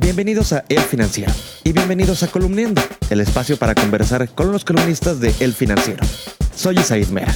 Bienvenidos a El Financiero y bienvenidos a Columniendo, el espacio para conversar con los columnistas de El Financiero. Soy Isaid Mera.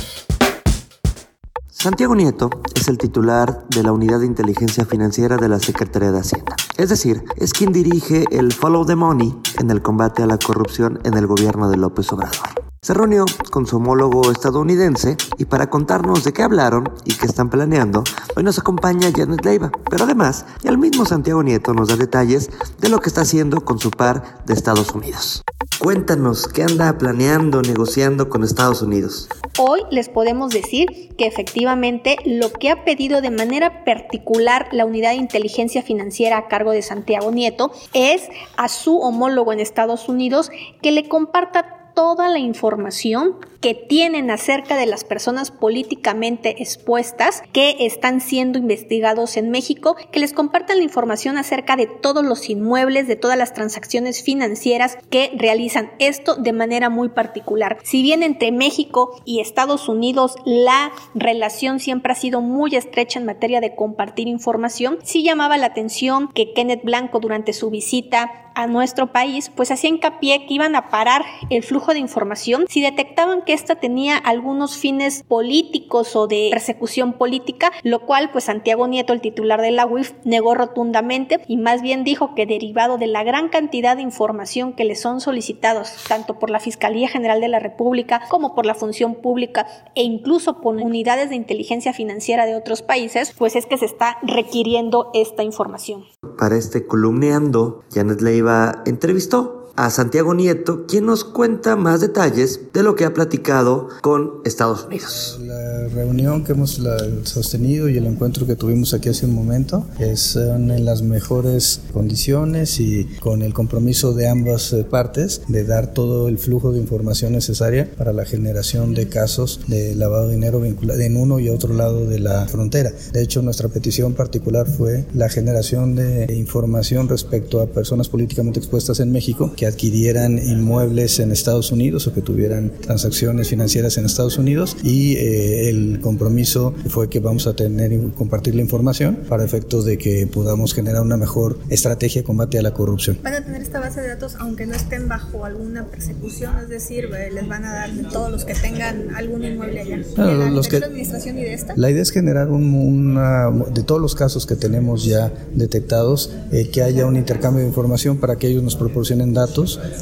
Santiago Nieto es el titular de la Unidad de Inteligencia Financiera de la Secretaría de Hacienda. Es decir, es quien dirige el Follow the Money en el combate a la corrupción en el gobierno de López Obrador. Se reunió con su homólogo estadounidense y para contarnos de qué hablaron y qué están planeando, hoy nos acompaña Janet Leiva. Pero además, el mismo Santiago Nieto nos da detalles de lo que está haciendo con su par de Estados Unidos. Cuéntanos, ¿qué anda planeando, negociando con Estados Unidos? Hoy les podemos decir que efectivamente lo que ha pedido de manera particular la Unidad de Inteligencia Financiera a cargo de Santiago Nieto es a su homólogo en Estados Unidos que le comparta toda la información que tienen acerca de las personas políticamente expuestas que están siendo investigados en México, que les compartan la información acerca de todos los inmuebles, de todas las transacciones financieras que realizan esto de manera muy particular. Si bien entre México y Estados Unidos la relación siempre ha sido muy estrecha en materia de compartir información, sí llamaba la atención que Kenneth Blanco durante su visita a nuestro país, pues hacía hincapié que iban a parar el flujo de información si detectaban que ésta tenía algunos fines políticos o de persecución política, lo cual pues Santiago Nieto, el titular de la UIF, negó rotundamente y más bien dijo que derivado de la gran cantidad de información que le son solicitados tanto por la Fiscalía General de la República como por la Función Pública e incluso por unidades de inteligencia financiera de otros países, pues es que se está requiriendo esta información. Para este columneando, Janet Leiva entrevistó a Santiago Nieto, quien nos cuenta más detalles de lo que ha platicado con Estados Unidos. La reunión que hemos sostenido y el encuentro que tuvimos aquí hace un momento son en las mejores condiciones y con el compromiso de ambas eh, partes de dar todo el flujo de información necesaria para la generación de casos de lavado de dinero vinculado en uno y otro lado de la frontera. De hecho, nuestra petición particular fue la generación de información respecto a personas políticamente expuestas en México que adquirieran inmuebles en Estados Unidos o que tuvieran transacciones financieras en Estados Unidos y eh, el compromiso fue que vamos a tener y compartir la información para efectos de que podamos generar una mejor estrategia de combate a la corrupción. ¿Van a tener esta base de datos aunque no estén bajo alguna persecución? Es decir, eh, les van a dar todos los que tengan algún inmueble allá. ¿De la, los que, administración y de esta? La idea es generar un, una, de todos los casos que tenemos ya detectados, eh, que haya un intercambio de información para que ellos nos proporcionen datos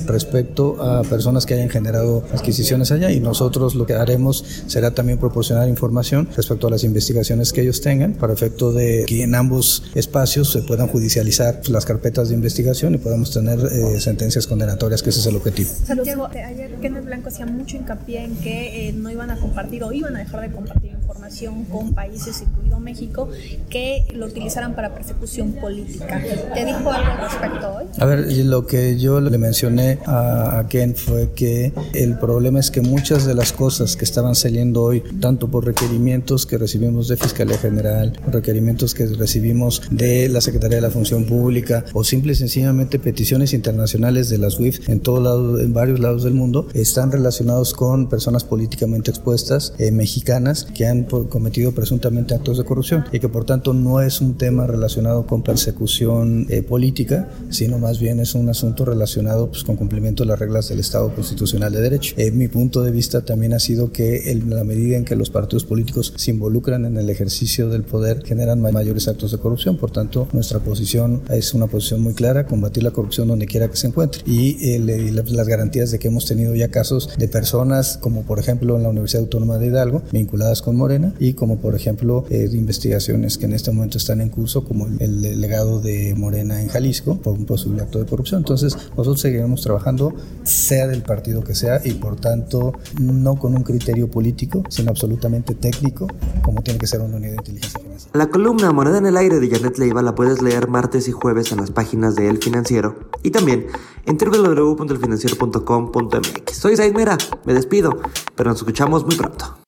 respecto a personas que hayan generado adquisiciones allá y nosotros lo que haremos será también proporcionar información respecto a las investigaciones que ellos tengan para efecto de que en ambos espacios se puedan judicializar las carpetas de investigación y podamos tener eh, sentencias condenatorias, que ese es el objetivo. Santiago, ayer Kenneth Blanco hacía mucho hincapié en que eh, no iban a compartir o iban a dejar de compartir información con países, incluido México, que lo utilizaran para persecución política. ¿Te dijo algo al respecto hoy? A ver, lo que yo le mencioné a, Ken fue que el problema es que muchas de las cosas que estaban saliendo hoy, tanto por requerimientos que recibimos de Fiscalía General, requerimientos que recibimos de la Secretaría de la Función Pública o simple y sencillamente peticiones internacionales de las WIF en todo lado, en varios lados del mundo, están relacionados con personas políticamente expuestas eh, mexicanas que han cometido presuntamente actos de corrupción y que por tanto no es un tema relacionado con persecución eh, política, sino más bien es un asunto relacionado pues, con cumplimiento de las reglas del Estado constitucional de derecho. En mi punto de vista también ha sido que en la medida en que los partidos políticos se involucran en el ejercicio del poder generan mayores actos de corrupción. Por tanto, nuestra posición es una posición muy clara, combatir la corrupción donde quiera que se encuentre. Y, las garantías de que hemos tenido ya casos de personas como por ejemplo en la Universidad Autónoma de Hidalgo vinculadas con Morena y como por ejemplo eh, investigaciones que en este momento están en curso como el, el delegado de Morena en Jalisco por un posible acto de corrupción. Entonces nosotros seguiremos trabajando, sea del partido que sea, y por tanto no con un criterio político, sino absolutamente técnico, como tiene que ser una unidad de inteligencia. La columna Moneda en el Aire de Janet Leiva la puedes leer martes y jueves en las páginas de El Financiero y también en www.elfinanciero.com.mx. Soy Zaid Mera, me despido, pero nos escuchamos muy pronto.